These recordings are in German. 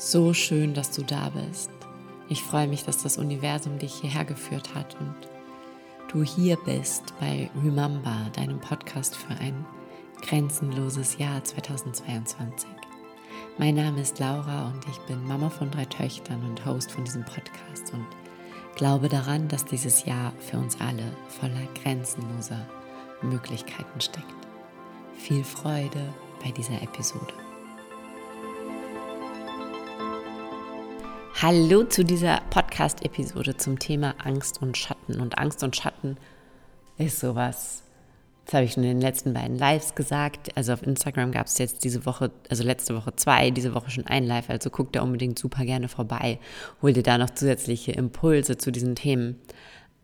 So schön, dass du da bist. Ich freue mich, dass das Universum dich hierher geführt hat und du hier bist bei Remember, deinem Podcast für ein grenzenloses Jahr 2022. Mein Name ist Laura und ich bin Mama von drei Töchtern und Host von diesem Podcast und glaube daran, dass dieses Jahr für uns alle voller grenzenloser Möglichkeiten steckt. Viel Freude bei dieser Episode. Hallo zu dieser Podcast-Episode zum Thema Angst und Schatten. Und Angst und Schatten ist sowas, das habe ich schon in den letzten beiden Lives gesagt. Also auf Instagram gab es jetzt diese Woche, also letzte Woche zwei, diese Woche schon ein Live. Also guck da unbedingt super gerne vorbei. Hol dir da noch zusätzliche Impulse zu diesen Themen.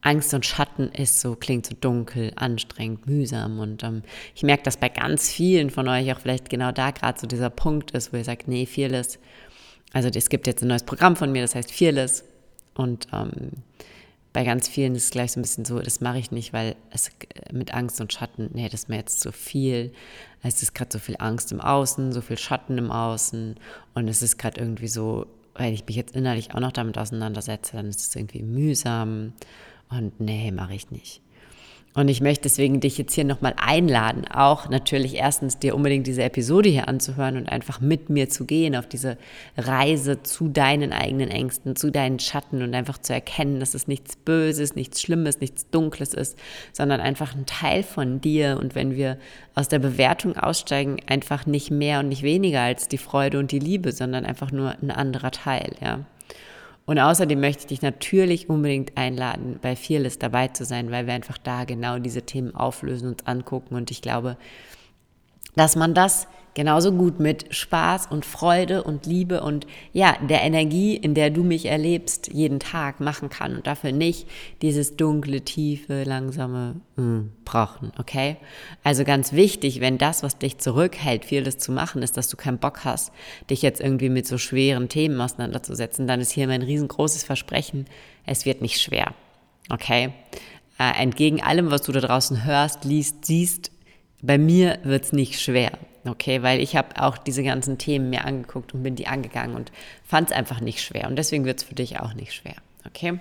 Angst und Schatten ist so, klingt so dunkel, anstrengend, mühsam. Und ähm, ich merke, dass bei ganz vielen von euch auch vielleicht genau da gerade so dieser Punkt ist, wo ihr sagt, nee, vieles also es gibt jetzt ein neues Programm von mir, das heißt Fearless. Und ähm, bei ganz vielen ist es gleich so ein bisschen so, das mache ich nicht, weil es mit Angst und Schatten, nee, das ist mir jetzt zu viel. Es ist gerade so viel Angst im Außen, so viel Schatten im Außen. Und es ist gerade irgendwie so, weil ich mich jetzt innerlich auch noch damit auseinandersetze, dann ist es irgendwie mühsam. Und nee, mache ich nicht. Und ich möchte deswegen dich jetzt hier nochmal einladen, auch natürlich erstens dir unbedingt diese Episode hier anzuhören und einfach mit mir zu gehen auf diese Reise zu deinen eigenen Ängsten, zu deinen Schatten und einfach zu erkennen, dass es nichts Böses, nichts Schlimmes, nichts Dunkles ist, sondern einfach ein Teil von dir. Und wenn wir aus der Bewertung aussteigen, einfach nicht mehr und nicht weniger als die Freude und die Liebe, sondern einfach nur ein anderer Teil, ja. Und außerdem möchte ich dich natürlich unbedingt einladen, bei Fearless dabei zu sein, weil wir einfach da genau diese Themen auflösen, und angucken. Und ich glaube, dass man das genauso gut mit Spaß und Freude und Liebe und ja, der Energie, in der du mich erlebst, jeden Tag machen kann und dafür nicht dieses dunkle, tiefe, langsame mm, brauchen, okay? Also ganz wichtig, wenn das, was dich zurückhält, vieles zu machen, ist, dass du keinen Bock hast, dich jetzt irgendwie mit so schweren Themen auseinanderzusetzen, dann ist hier mein riesengroßes Versprechen, es wird nicht schwer, okay? Äh, entgegen allem, was du da draußen hörst, liest, siehst, bei mir wird's nicht schwer, okay, weil ich habe auch diese ganzen Themen mir angeguckt und bin die angegangen und fand es einfach nicht schwer und deswegen wird's für dich auch nicht schwer, okay?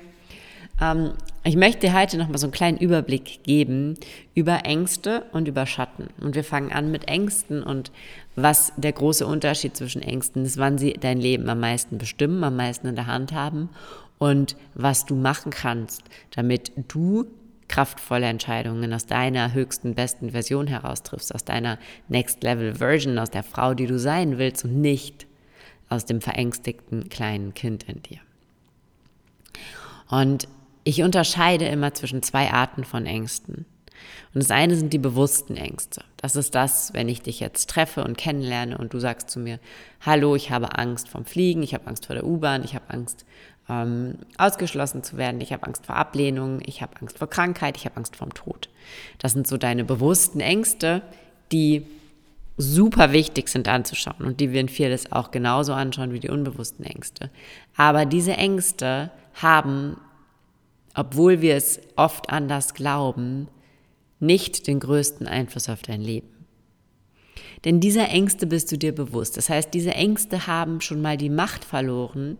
Ähm, ich möchte heute nochmal so einen kleinen Überblick geben über Ängste und über Schatten und wir fangen an mit Ängsten und was der große Unterschied zwischen Ängsten ist, wann sie dein Leben am meisten bestimmen, am meisten in der Hand haben und was du machen kannst, damit du kraftvolle Entscheidungen aus deiner höchsten, besten Version heraus triffst, aus deiner Next Level Version, aus der Frau, die du sein willst und nicht aus dem verängstigten kleinen Kind in dir. Und ich unterscheide immer zwischen zwei Arten von Ängsten. Und das eine sind die bewussten Ängste. Das ist das, wenn ich dich jetzt treffe und kennenlerne und du sagst zu mir, hallo, ich habe Angst vom Fliegen, ich habe Angst vor der U-Bahn, ich habe Angst ähm, ausgeschlossen zu werden, ich habe Angst vor Ablehnung, ich habe Angst vor Krankheit, ich habe Angst vor Tod. Das sind so deine bewussten Ängste, die super wichtig sind anzuschauen und die wir in Fearless auch genauso anschauen wie die unbewussten Ängste. Aber diese Ängste haben, obwohl wir es oft anders glauben, nicht den größten Einfluss auf dein Leben. Denn dieser Ängste bist du dir bewusst. Das heißt, diese Ängste haben schon mal die Macht verloren,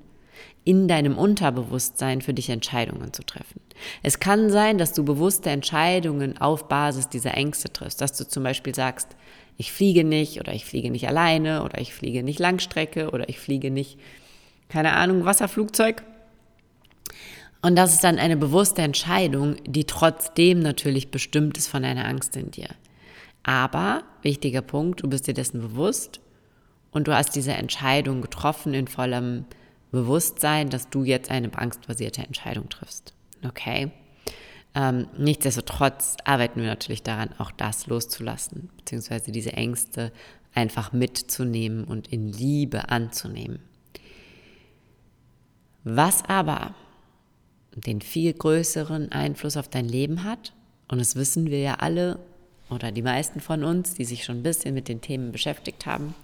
in deinem Unterbewusstsein für dich Entscheidungen zu treffen. Es kann sein, dass du bewusste Entscheidungen auf Basis dieser Ängste triffst, dass du zum Beispiel sagst, ich fliege nicht oder ich fliege nicht alleine oder ich fliege nicht Langstrecke oder ich fliege nicht, keine Ahnung, Wasserflugzeug. Und das ist dann eine bewusste Entscheidung, die trotzdem natürlich bestimmt ist von einer Angst in dir. Aber, wichtiger Punkt, du bist dir dessen bewusst und du hast diese Entscheidung getroffen in vollem Bewusstsein, dass du jetzt eine angstbasierte Entscheidung triffst. Okay? Ähm, nichtsdestotrotz arbeiten wir natürlich daran, auch das loszulassen, beziehungsweise diese Ängste einfach mitzunehmen und in Liebe anzunehmen. Was aber den viel größeren Einfluss auf dein Leben hat, und das wissen wir ja alle oder die meisten von uns, die sich schon ein bisschen mit den Themen beschäftigt haben,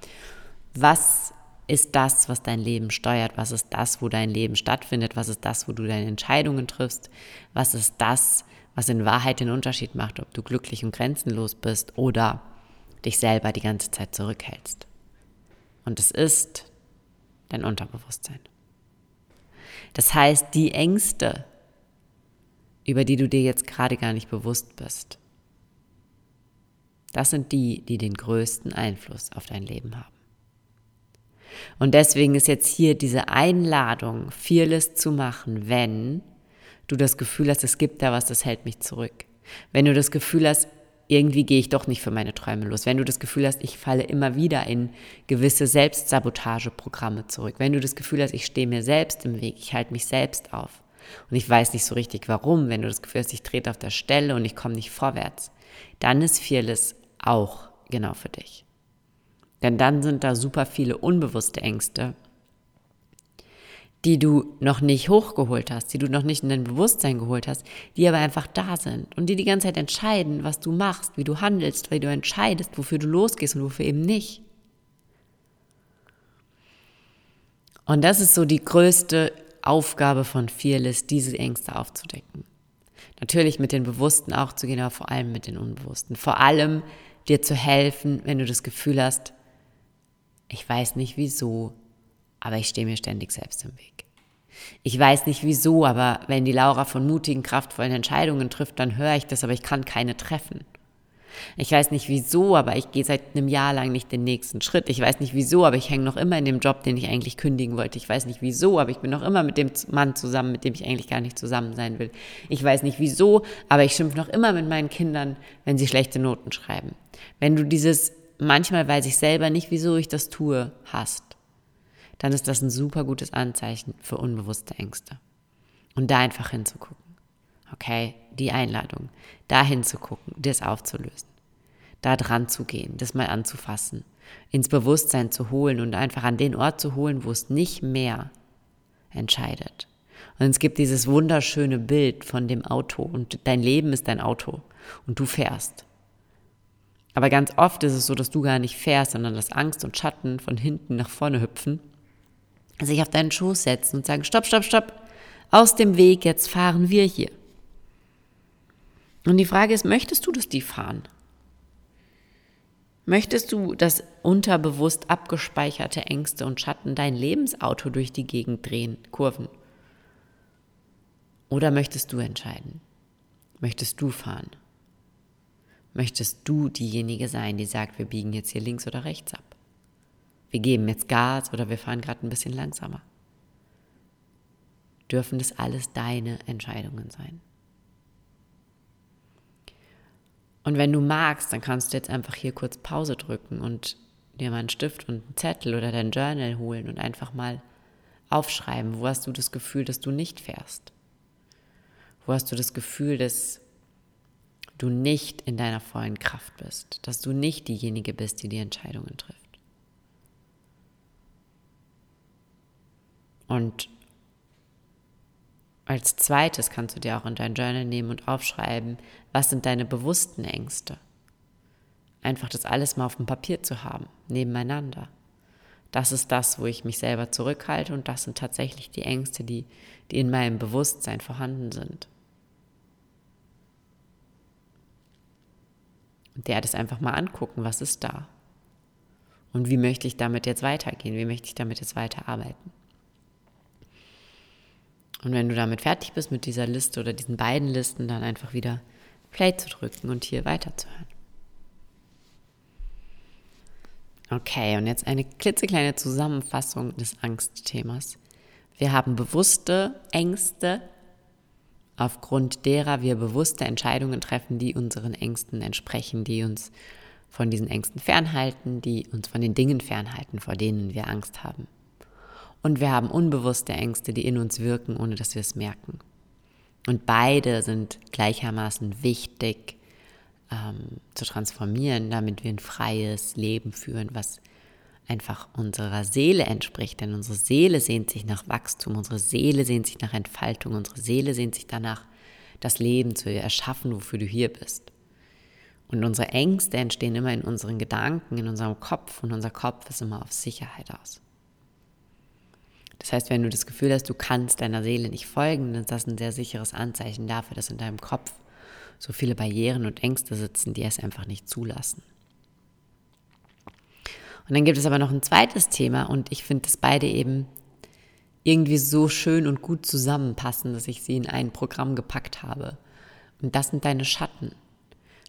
was ist das, was dein Leben steuert? Was ist das, wo dein Leben stattfindet? Was ist das, wo du deine Entscheidungen triffst? Was ist das, was in Wahrheit den Unterschied macht, ob du glücklich und grenzenlos bist oder dich selber die ganze Zeit zurückhältst? Und es ist dein Unterbewusstsein. Das heißt, die Ängste, über die du dir jetzt gerade gar nicht bewusst bist, das sind die, die den größten Einfluss auf dein Leben haben. Und deswegen ist jetzt hier diese Einladung, vieles zu machen, wenn du das Gefühl hast, es gibt da was, das hält mich zurück. Wenn du das Gefühl hast, irgendwie gehe ich doch nicht für meine Träume los. Wenn du das Gefühl hast, ich falle immer wieder in gewisse Selbstsabotageprogramme zurück. Wenn du das Gefühl hast, ich stehe mir selbst im Weg, ich halte mich selbst auf. Und ich weiß nicht so richtig warum, wenn du das Gefühl hast, ich trete auf der Stelle und ich komme nicht vorwärts, dann ist Fearless auch genau für dich. Denn dann sind da super viele unbewusste Ängste, die du noch nicht hochgeholt hast, die du noch nicht in dein Bewusstsein geholt hast, die aber einfach da sind und die die ganze Zeit entscheiden, was du machst, wie du handelst, wie du entscheidest, wofür du losgehst und wofür eben nicht. Und das ist so die größte Aufgabe von Fearless, diese Ängste aufzudecken. Natürlich mit den Bewussten auch zu gehen, aber vor allem mit den Unbewussten. Vor allem dir zu helfen, wenn du das Gefühl hast, ich weiß nicht wieso, aber ich stehe mir ständig selbst im Weg. Ich weiß nicht wieso, aber wenn die Laura von mutigen, kraftvollen Entscheidungen trifft, dann höre ich das, aber ich kann keine treffen. Ich weiß nicht wieso, aber ich gehe seit einem Jahr lang nicht den nächsten Schritt. Ich weiß nicht wieso, aber ich hänge noch immer in dem Job, den ich eigentlich kündigen wollte. Ich weiß nicht wieso, aber ich bin noch immer mit dem Mann zusammen, mit dem ich eigentlich gar nicht zusammen sein will. Ich weiß nicht wieso, aber ich schimpfe noch immer mit meinen Kindern, wenn sie schlechte Noten schreiben. Wenn du dieses manchmal weiß ich selber nicht, wieso ich das tue, hast, dann ist das ein super gutes Anzeichen für unbewusste Ängste. Und da einfach hinzugucken. Okay, die Einladung, da hinzugucken, das aufzulösen, da dran zu gehen, das mal anzufassen, ins Bewusstsein zu holen und einfach an den Ort zu holen, wo es nicht mehr entscheidet. Und es gibt dieses wunderschöne Bild von dem Auto und dein Leben ist dein Auto und du fährst. Aber ganz oft ist es so, dass du gar nicht fährst, sondern dass Angst und Schatten von hinten nach vorne hüpfen, sich auf deinen Schoß setzen und sagen, stopp, stopp, stopp, aus dem Weg, jetzt fahren wir hier. Und die Frage ist, möchtest du, dass die fahren? Möchtest du, dass unterbewusst abgespeicherte Ängste und Schatten dein Lebensauto durch die Gegend drehen, Kurven? Oder möchtest du entscheiden? Möchtest du fahren? Möchtest du diejenige sein, die sagt, wir biegen jetzt hier links oder rechts ab? Wir geben jetzt Gas oder wir fahren gerade ein bisschen langsamer? Dürfen das alles deine Entscheidungen sein? Und wenn du magst, dann kannst du jetzt einfach hier kurz Pause drücken und dir mal einen Stift und einen Zettel oder dein Journal holen und einfach mal aufschreiben, wo hast du das Gefühl, dass du nicht fährst? Wo hast du das Gefühl, dass du nicht in deiner vollen Kraft bist, dass du nicht diejenige bist, die die Entscheidungen trifft. Und als zweites kannst du dir auch in dein Journal nehmen und aufschreiben, was sind deine bewussten Ängste. Einfach das alles mal auf dem Papier zu haben, nebeneinander. Das ist das, wo ich mich selber zurückhalte und das sind tatsächlich die Ängste, die, die in meinem Bewusstsein vorhanden sind. Und der das einfach mal angucken, was ist da? Und wie möchte ich damit jetzt weitergehen? Wie möchte ich damit jetzt weiterarbeiten? Und wenn du damit fertig bist mit dieser Liste oder diesen beiden Listen, dann einfach wieder Play zu drücken und hier weiterzuhören. Okay, und jetzt eine klitzekleine Zusammenfassung des Angstthemas. Wir haben bewusste Ängste, aufgrund derer wir bewusste Entscheidungen treffen, die unseren Ängsten entsprechen, die uns von diesen Ängsten fernhalten, die uns von den Dingen fernhalten, vor denen wir Angst haben. Und wir haben unbewusste Ängste, die in uns wirken, ohne dass wir es merken. Und beide sind gleichermaßen wichtig ähm, zu transformieren, damit wir ein freies Leben führen, was einfach unserer Seele entspricht. Denn unsere Seele sehnt sich nach Wachstum, unsere Seele sehnt sich nach Entfaltung, unsere Seele sehnt sich danach, das Leben zu erschaffen, wofür du hier bist. Und unsere Ängste entstehen immer in unseren Gedanken, in unserem Kopf und unser Kopf ist immer auf Sicherheit aus. Das heißt, wenn du das Gefühl hast, du kannst deiner Seele nicht folgen, dann ist das ein sehr sicheres Anzeichen dafür, dass in deinem Kopf so viele Barrieren und Ängste sitzen, die es einfach nicht zulassen. Und dann gibt es aber noch ein zweites Thema und ich finde, dass beide eben irgendwie so schön und gut zusammenpassen, dass ich sie in ein Programm gepackt habe. Und das sind deine Schatten.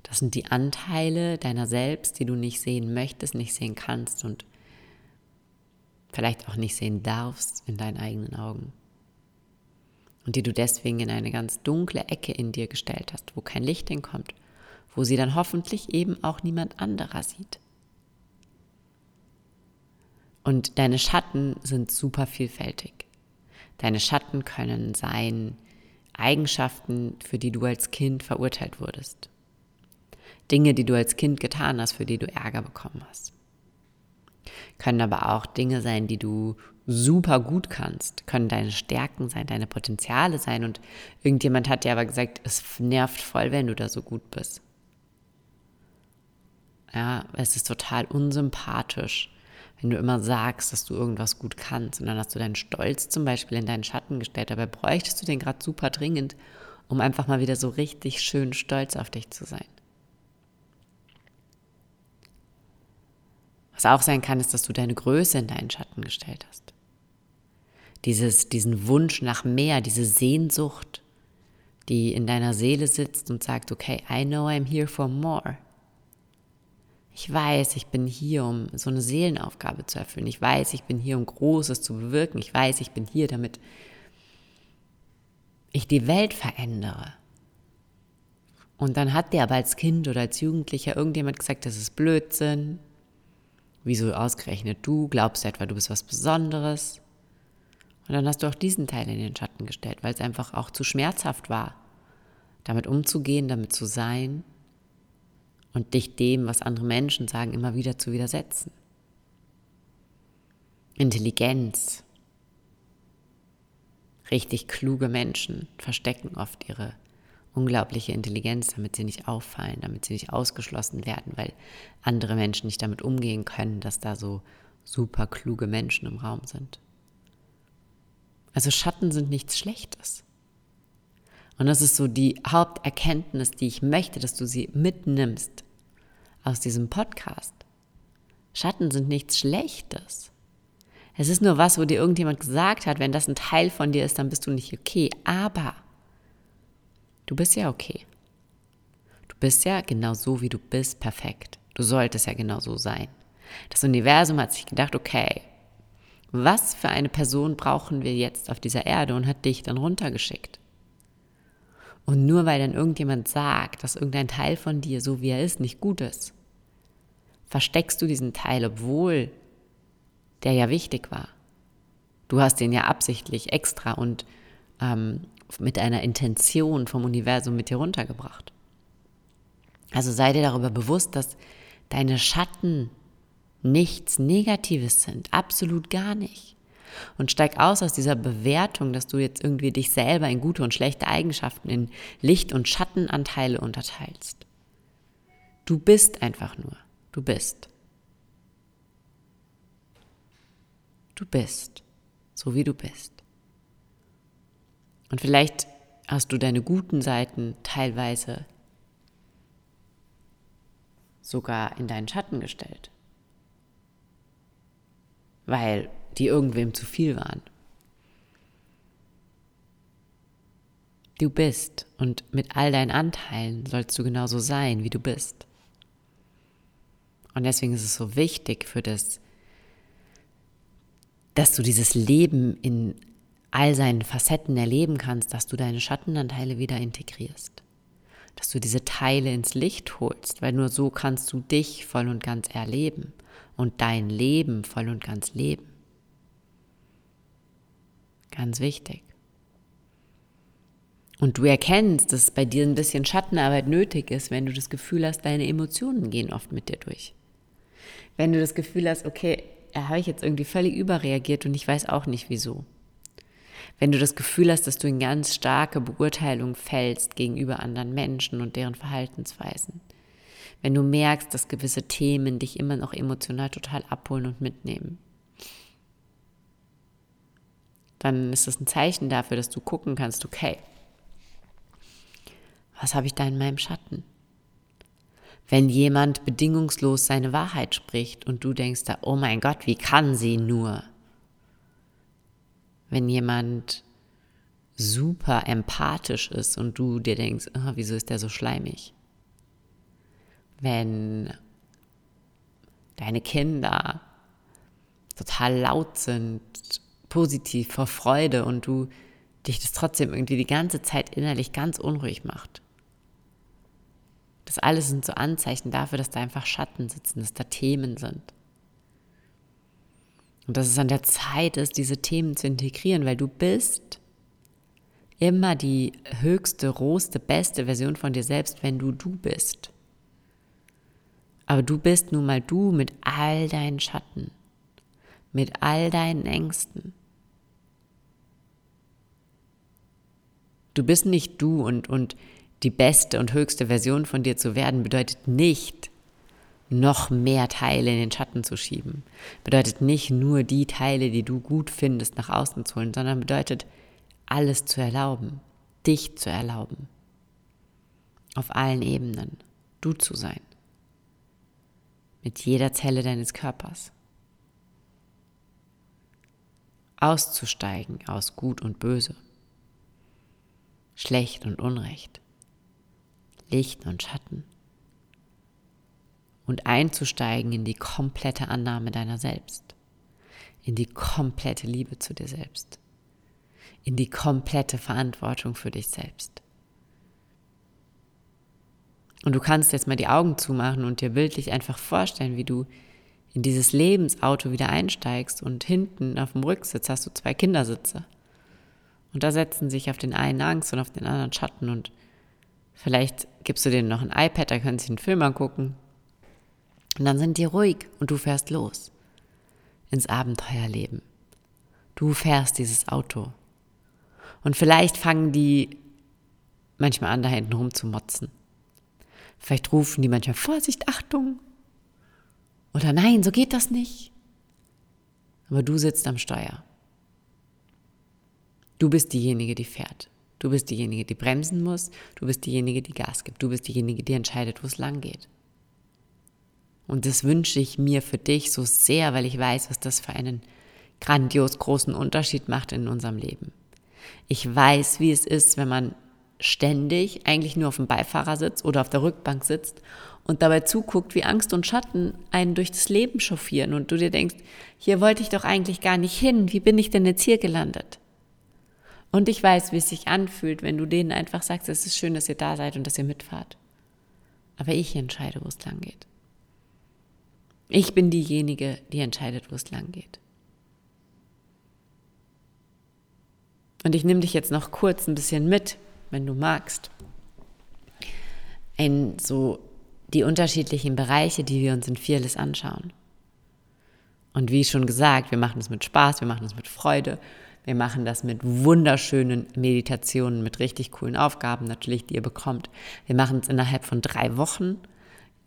Das sind die Anteile deiner selbst, die du nicht sehen möchtest, nicht sehen kannst und vielleicht auch nicht sehen darfst in deinen eigenen Augen. Und die du deswegen in eine ganz dunkle Ecke in dir gestellt hast, wo kein Licht hinkommt, wo sie dann hoffentlich eben auch niemand anderer sieht. Und deine Schatten sind super vielfältig. Deine Schatten können sein Eigenschaften, für die du als Kind verurteilt wurdest. Dinge, die du als Kind getan hast, für die du Ärger bekommen hast. Können aber auch Dinge sein, die du super gut kannst, können deine Stärken sein, deine Potenziale sein. Und irgendjemand hat dir aber gesagt, es nervt voll, wenn du da so gut bist. Ja, es ist total unsympathisch, wenn du immer sagst, dass du irgendwas gut kannst und dann hast du deinen Stolz zum Beispiel in deinen Schatten gestellt. Dabei bräuchtest du den gerade super dringend, um einfach mal wieder so richtig schön stolz auf dich zu sein. Was auch sein kann, ist, dass du deine Größe in deinen Schatten gestellt hast. Dieses, diesen Wunsch nach mehr, diese Sehnsucht, die in deiner Seele sitzt und sagt, okay, I know I'm here for more. Ich weiß, ich bin hier, um so eine Seelenaufgabe zu erfüllen. Ich weiß, ich bin hier, um Großes zu bewirken. Ich weiß, ich bin hier, damit ich die Welt verändere. Und dann hat dir aber als Kind oder als Jugendlicher irgendjemand gesagt, das ist Blödsinn. Wieso ausgerechnet du? Glaubst du etwa, du bist was Besonderes? Und dann hast du auch diesen Teil in den Schatten gestellt, weil es einfach auch zu schmerzhaft war, damit umzugehen, damit zu sein und dich dem, was andere Menschen sagen, immer wieder zu widersetzen. Intelligenz. Richtig kluge Menschen verstecken oft ihre unglaubliche Intelligenz, damit sie nicht auffallen, damit sie nicht ausgeschlossen werden, weil andere Menschen nicht damit umgehen können, dass da so super kluge Menschen im Raum sind. Also Schatten sind nichts Schlechtes. Und das ist so die Haupterkenntnis, die ich möchte, dass du sie mitnimmst aus diesem Podcast. Schatten sind nichts Schlechtes. Es ist nur was, wo dir irgendjemand gesagt hat, wenn das ein Teil von dir ist, dann bist du nicht okay. Aber du bist ja okay. Du bist ja genau so, wie du bist, perfekt. Du solltest ja genau so sein. Das Universum hat sich gedacht, okay, was für eine Person brauchen wir jetzt auf dieser Erde und hat dich dann runtergeschickt. Und nur weil dann irgendjemand sagt, dass irgendein Teil von dir, so wie er ist, nicht gut ist, versteckst du diesen Teil, obwohl der ja wichtig war. Du hast den ja absichtlich extra und ähm, mit einer Intention vom Universum mit dir runtergebracht. Also sei dir darüber bewusst, dass deine Schatten nichts Negatives sind, absolut gar nicht und steig aus aus dieser Bewertung, dass du jetzt irgendwie dich selber in gute und schlechte Eigenschaften, in Licht- und Schattenanteile unterteilst. Du bist einfach nur. Du bist. Du bist, so wie du bist. Und vielleicht hast du deine guten Seiten teilweise sogar in deinen Schatten gestellt, weil die irgendwem zu viel waren. Du bist und mit all deinen Anteilen sollst du genauso sein, wie du bist. Und deswegen ist es so wichtig für das, dass du dieses Leben in all seinen Facetten erleben kannst, dass du deine Schattenanteile wieder integrierst. Dass du diese Teile ins Licht holst, weil nur so kannst du dich voll und ganz erleben und dein Leben voll und ganz leben. Ganz wichtig. Und du erkennst, dass bei dir ein bisschen Schattenarbeit nötig ist, wenn du das Gefühl hast, deine Emotionen gehen oft mit dir durch. Wenn du das Gefühl hast, okay, da habe ich jetzt irgendwie völlig überreagiert und ich weiß auch nicht wieso. Wenn du das Gefühl hast, dass du in ganz starke Beurteilung fällst gegenüber anderen Menschen und deren Verhaltensweisen. Wenn du merkst, dass gewisse Themen dich immer noch emotional total abholen und mitnehmen dann ist das ein Zeichen dafür, dass du gucken kannst, okay, was habe ich da in meinem Schatten? Wenn jemand bedingungslos seine Wahrheit spricht und du denkst da, oh mein Gott, wie kann sie nur? Wenn jemand super empathisch ist und du dir denkst, oh, wieso ist der so schleimig? Wenn deine Kinder total laut sind, positiv vor Freude und du dich das trotzdem irgendwie die ganze Zeit innerlich ganz unruhig macht. Das alles sind so Anzeichen dafür, dass da einfach Schatten sitzen, dass da Themen sind. Und dass es an der Zeit ist, diese Themen zu integrieren, weil du bist immer die höchste, rohste, beste Version von dir selbst, wenn du du bist. Aber du bist nun mal du mit all deinen Schatten, mit all deinen Ängsten. Du bist nicht du und, und die beste und höchste Version von dir zu werden, bedeutet nicht, noch mehr Teile in den Schatten zu schieben. Bedeutet nicht nur die Teile, die du gut findest, nach außen zu holen, sondern bedeutet, alles zu erlauben, dich zu erlauben. Auf allen Ebenen, du zu sein. Mit jeder Zelle deines Körpers. Auszusteigen aus Gut und Böse schlecht und unrecht, Licht und Schatten und einzusteigen in die komplette Annahme deiner selbst, in die komplette Liebe zu dir selbst, in die komplette Verantwortung für dich selbst. Und du kannst jetzt mal die Augen zumachen und dir bildlich einfach vorstellen, wie du in dieses Lebensauto wieder einsteigst und hinten auf dem Rücksitz hast du zwei Kindersitze. Und da setzen sich auf den einen Angst und auf den anderen Schatten und vielleicht gibst du denen noch ein iPad, da können sie einen Film angucken. Und dann sind die ruhig und du fährst los ins Abenteuerleben. Du fährst dieses Auto. Und vielleicht fangen die manchmal an, da hinten rumzumotzen. Vielleicht rufen die manchmal Vorsicht, Achtung. Oder nein, so geht das nicht. Aber du sitzt am Steuer. Du bist diejenige, die fährt. Du bist diejenige, die bremsen muss. Du bist diejenige, die Gas gibt. Du bist diejenige, die entscheidet, wo es lang geht. Und das wünsche ich mir für dich so sehr, weil ich weiß, was das für einen grandios großen Unterschied macht in unserem Leben. Ich weiß, wie es ist, wenn man ständig eigentlich nur auf dem Beifahrersitz oder auf der Rückbank sitzt und dabei zuguckt, wie Angst und Schatten einen durch das Leben chauffieren und du dir denkst, hier wollte ich doch eigentlich gar nicht hin, wie bin ich denn jetzt hier gelandet? Und ich weiß, wie es sich anfühlt, wenn du denen einfach sagst, es ist schön, dass ihr da seid und dass ihr mitfahrt. Aber ich entscheide, wo es lang geht. Ich bin diejenige, die entscheidet, wo es lang geht. Und ich nehme dich jetzt noch kurz ein bisschen mit, wenn du magst, in so die unterschiedlichen Bereiche, die wir uns in Fearless anschauen. Und wie schon gesagt, wir machen es mit Spaß, wir machen es mit Freude wir machen das mit wunderschönen Meditationen, mit richtig coolen Aufgaben natürlich, die ihr bekommt. Wir machen es innerhalb von drei Wochen,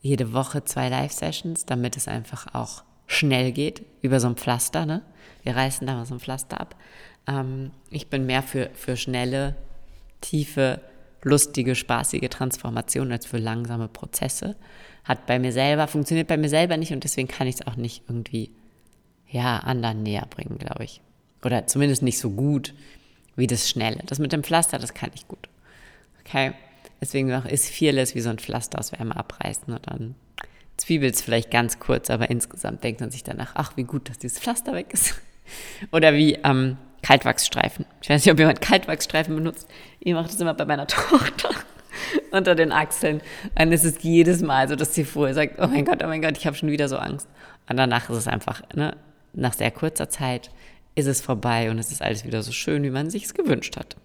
jede Woche zwei Live-Sessions, damit es einfach auch schnell geht, über so ein Pflaster. Ne? Wir reißen da mal so ein Pflaster ab. Ähm, ich bin mehr für, für schnelle, tiefe, lustige, spaßige Transformationen als für langsame Prozesse. Hat bei mir selber, funktioniert bei mir selber nicht und deswegen kann ich es auch nicht irgendwie ja, anderen näher bringen, glaube ich. Oder zumindest nicht so gut wie das Schnelle. Das mit dem Pflaster, das kann ich gut. Okay? Deswegen ist Fearless wie so ein Pflaster aus Wärme abreißen und dann zwiebelt es vielleicht ganz kurz, aber insgesamt denkt man sich danach, ach, wie gut, dass dieses Pflaster weg ist. Oder wie ähm, Kaltwachsstreifen. Ich weiß nicht, ob jemand Kaltwachsstreifen benutzt. Ich mache das immer bei meiner Tochter unter den Achseln. Und es ist jedes Mal so, dass sie vorher sagt, oh mein Gott, oh mein Gott, ich habe schon wieder so Angst. Und danach ist es einfach, ne, nach sehr kurzer Zeit ist es vorbei und es ist alles wieder so schön, wie man sich es gewünscht hat.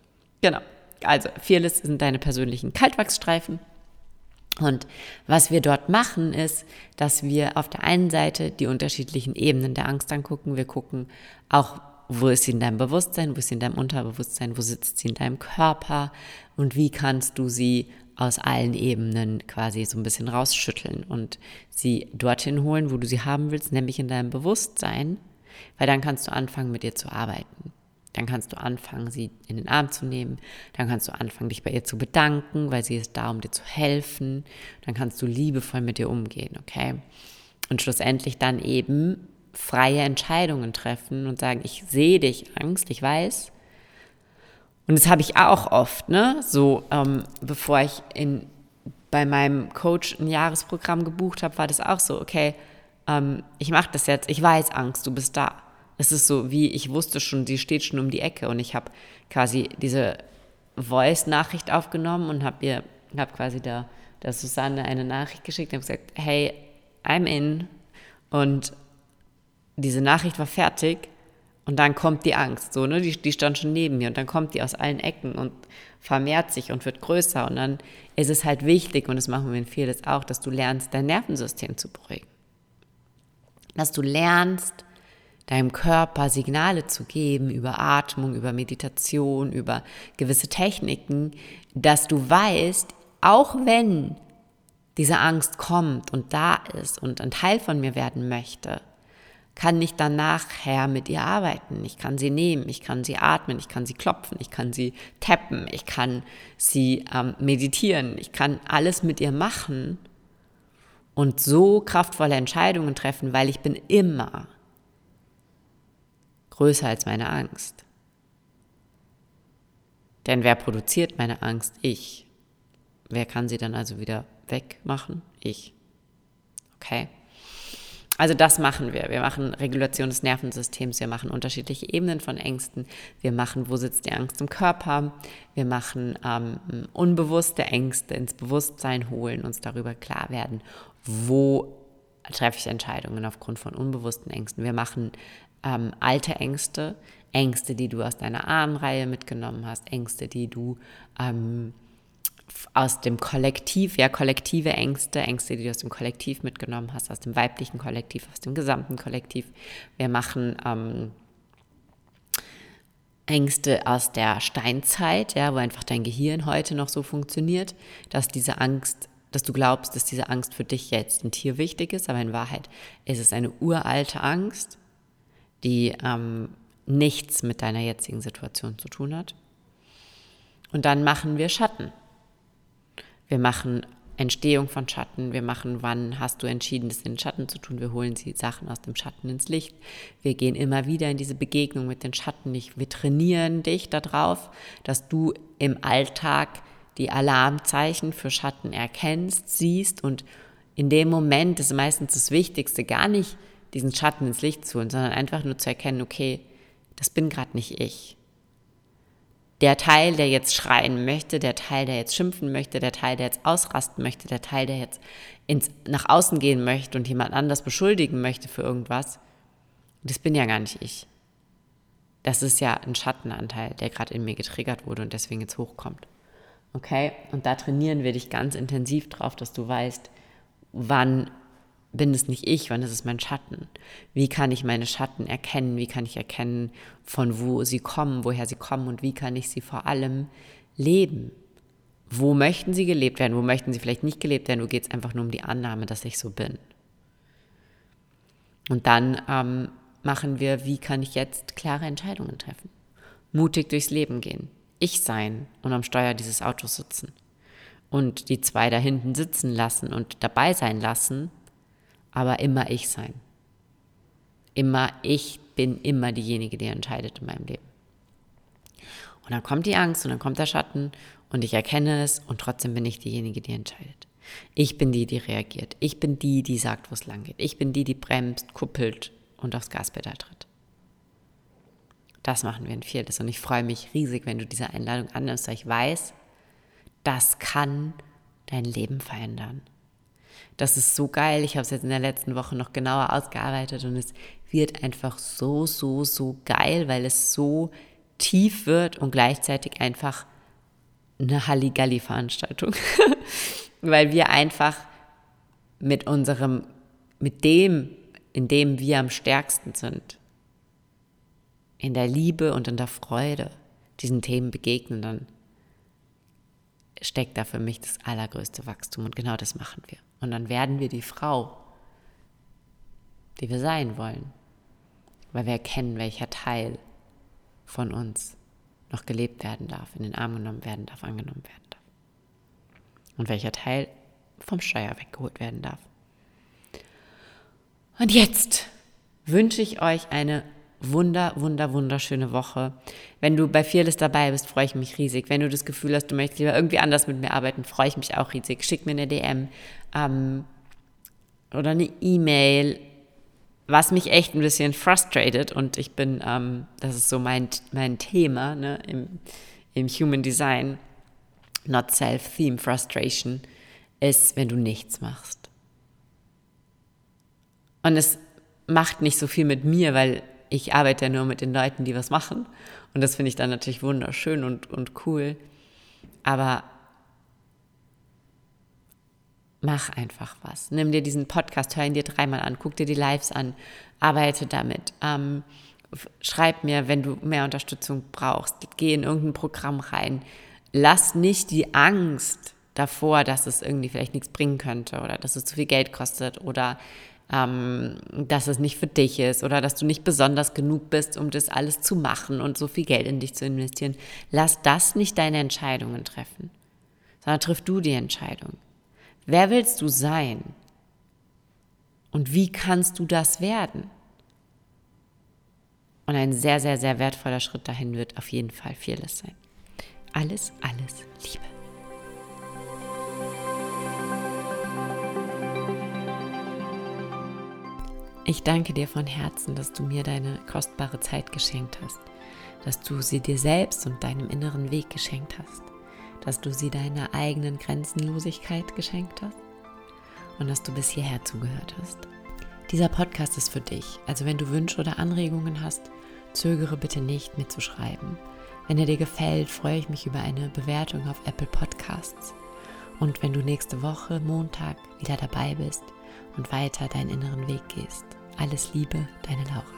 Genau. Also, Fearless sind deine persönlichen Kaltwachsstreifen. Und was wir dort machen, ist, dass wir auf der einen Seite die unterschiedlichen Ebenen der Angst angucken. Wir gucken auch, wo ist sie in deinem Bewusstsein, wo ist sie in deinem Unterbewusstsein, wo sitzt sie in deinem Körper und wie kannst du sie aus allen Ebenen quasi so ein bisschen rausschütteln und sie dorthin holen, wo du sie haben willst, nämlich in deinem Bewusstsein weil dann kannst du anfangen, mit dir zu arbeiten. Dann kannst du anfangen, sie in den Arm zu nehmen. Dann kannst du anfangen, dich bei ihr zu bedanken, weil sie ist da, um dir zu helfen. Dann kannst du liebevoll mit ihr umgehen, okay? Und schlussendlich dann eben freie Entscheidungen treffen und sagen, ich sehe dich, Angst, ich weiß. Und das habe ich auch oft, ne? So, ähm, bevor ich in, bei meinem Coach ein Jahresprogramm gebucht habe, war das auch so, okay, ähm, ich mache das jetzt, ich weiß, Angst, du bist da. Es ist so, wie ich wusste schon, sie steht schon um die Ecke und ich habe quasi diese Voice-Nachricht aufgenommen und habe ihr, habe quasi der, der Susanne eine Nachricht geschickt und gesagt, hey, I'm in und diese Nachricht war fertig und dann kommt die Angst, so, ne, die, die stand schon neben mir und dann kommt die aus allen Ecken und vermehrt sich und wird größer und dann ist es halt wichtig und das machen wir in vieles auch, dass du lernst, dein Nervensystem zu beruhigen. Dass du lernst, deinem Körper Signale zu geben über Atmung, über Meditation, über gewisse Techniken, dass du weißt, auch wenn diese Angst kommt und da ist und ein Teil von mir werden möchte, kann ich dann nachher mit ihr arbeiten. Ich kann sie nehmen, ich kann sie atmen, ich kann sie klopfen, ich kann sie tappen, ich kann sie ähm, meditieren, ich kann alles mit ihr machen und so kraftvolle Entscheidungen treffen, weil ich bin immer größer als meine Angst. Denn wer produziert meine Angst? Ich. Wer kann sie dann also wieder wegmachen? Ich. Okay? Also das machen wir. Wir machen Regulation des Nervensystems, wir machen unterschiedliche Ebenen von Ängsten, wir machen, wo sitzt die Angst im Körper, wir machen ähm, unbewusste Ängste ins Bewusstsein holen, uns darüber klar werden, wo treffe ich Entscheidungen aufgrund von unbewussten Ängsten. Wir machen ähm, alte Ängste, Ängste, die du aus deiner Ahnenreihe mitgenommen hast, Ängste, die du ähm, aus dem Kollektiv, ja, kollektive Ängste, Ängste, die du aus dem Kollektiv mitgenommen hast, aus dem weiblichen Kollektiv, aus dem gesamten Kollektiv. Wir machen ähm, Ängste aus der Steinzeit, ja, wo einfach dein Gehirn heute noch so funktioniert, dass diese Angst, dass du glaubst, dass diese Angst für dich jetzt ein Tier wichtig ist, aber in Wahrheit ist es eine uralte Angst, die ähm, nichts mit deiner jetzigen Situation zu tun hat. Und dann machen wir Schatten. Wir machen Entstehung von Schatten. Wir machen, wann hast du entschieden, das in den Schatten zu tun. Wir holen die Sachen aus dem Schatten ins Licht. Wir gehen immer wieder in diese Begegnung mit den Schatten. Wir trainieren dich darauf, dass du im Alltag die Alarmzeichen für Schatten erkennst, siehst und in dem Moment ist meistens das Wichtigste, gar nicht diesen Schatten ins Licht zu holen, sondern einfach nur zu erkennen, okay, das bin gerade nicht ich. Der Teil, der jetzt schreien möchte, der Teil, der jetzt schimpfen möchte, der Teil, der jetzt ausrasten möchte, der Teil, der jetzt ins, nach außen gehen möchte und jemand anders beschuldigen möchte für irgendwas, das bin ja gar nicht ich. Das ist ja ein Schattenanteil, der gerade in mir getriggert wurde und deswegen jetzt hochkommt. Okay? Und da trainieren wir dich ganz intensiv drauf, dass du weißt, wann bin es nicht ich, wann ist es mein Schatten? Wie kann ich meine Schatten erkennen? Wie kann ich erkennen, von wo sie kommen, woher sie kommen und wie kann ich sie vor allem leben? Wo möchten sie gelebt werden? Wo möchten sie vielleicht nicht gelebt werden? Wo geht es einfach nur um die Annahme, dass ich so bin? Und dann ähm, machen wir, wie kann ich jetzt klare Entscheidungen treffen? Mutig durchs Leben gehen, ich sein und am Steuer dieses Autos sitzen und die zwei da hinten sitzen lassen und dabei sein lassen aber immer ich sein. Immer ich bin immer diejenige, die entscheidet in meinem Leben. Und dann kommt die Angst und dann kommt der Schatten und ich erkenne es und trotzdem bin ich diejenige, die entscheidet. Ich bin die, die reagiert. Ich bin die, die sagt, wo es lang geht. Ich bin die, die bremst, kuppelt und aufs Gaspedal tritt. Das machen wir in Viertes und ich freue mich riesig, wenn du diese Einladung annimmst, weil ich weiß, das kann dein Leben verändern das ist so geil. Ich habe es jetzt in der letzten Woche noch genauer ausgearbeitet und es wird einfach so, so, so geil, weil es so tief wird und gleichzeitig einfach eine Halligalli-Veranstaltung. weil wir einfach mit unserem, mit dem, in dem wir am stärksten sind, in der Liebe und in der Freude diesen Themen begegnen, dann steckt da für mich das allergrößte Wachstum und genau das machen wir. Und dann werden wir die Frau, die wir sein wollen, weil wir erkennen, welcher Teil von uns noch gelebt werden darf, in den Arm genommen werden darf, angenommen werden darf. Und welcher Teil vom Steuer weggeholt werden darf. Und jetzt wünsche ich euch eine wunder, wunder, wunderschöne Woche. Wenn du bei Fearless dabei bist, freue ich mich riesig. Wenn du das Gefühl hast, du möchtest lieber irgendwie anders mit mir arbeiten, freue ich mich auch riesig. Schick mir eine DM ähm, oder eine E-Mail was mich echt ein bisschen frustrated und ich bin, ähm, das ist so mein, mein Thema ne, im, im Human Design, not self-theme frustration, ist, wenn du nichts machst. Und es macht nicht so viel mit mir, weil ich arbeite ja nur mit den Leuten, die was machen. Und das finde ich dann natürlich wunderschön und, und cool. Aber mach einfach was. Nimm dir diesen Podcast, hör ihn dir dreimal an, guck dir die Lives an, arbeite damit. Ähm, schreib mir, wenn du mehr Unterstützung brauchst. Geh in irgendein Programm rein. Lass nicht die Angst davor, dass es irgendwie vielleicht nichts bringen könnte oder dass es zu viel Geld kostet oder ähm, dass es nicht für dich ist oder dass du nicht besonders genug bist, um das alles zu machen und so viel Geld in dich zu investieren. Lass das nicht deine Entscheidungen treffen, sondern triff du die Entscheidung. Wer willst du sein? Und wie kannst du das werden? Und ein sehr, sehr, sehr wertvoller Schritt dahin wird auf jeden Fall vieles sein. Alles, alles Liebe. Ich danke dir von Herzen, dass du mir deine kostbare Zeit geschenkt hast, dass du sie dir selbst und deinem inneren Weg geschenkt hast dass du sie deiner eigenen Grenzenlosigkeit geschenkt hast und dass du bis hierher zugehört hast. Dieser Podcast ist für dich, also wenn du Wünsche oder Anregungen hast, zögere bitte nicht mitzuschreiben. Wenn er dir gefällt, freue ich mich über eine Bewertung auf Apple Podcasts. Und wenn du nächste Woche, Montag, wieder dabei bist und weiter deinen inneren Weg gehst. Alles Liebe, deine Laura.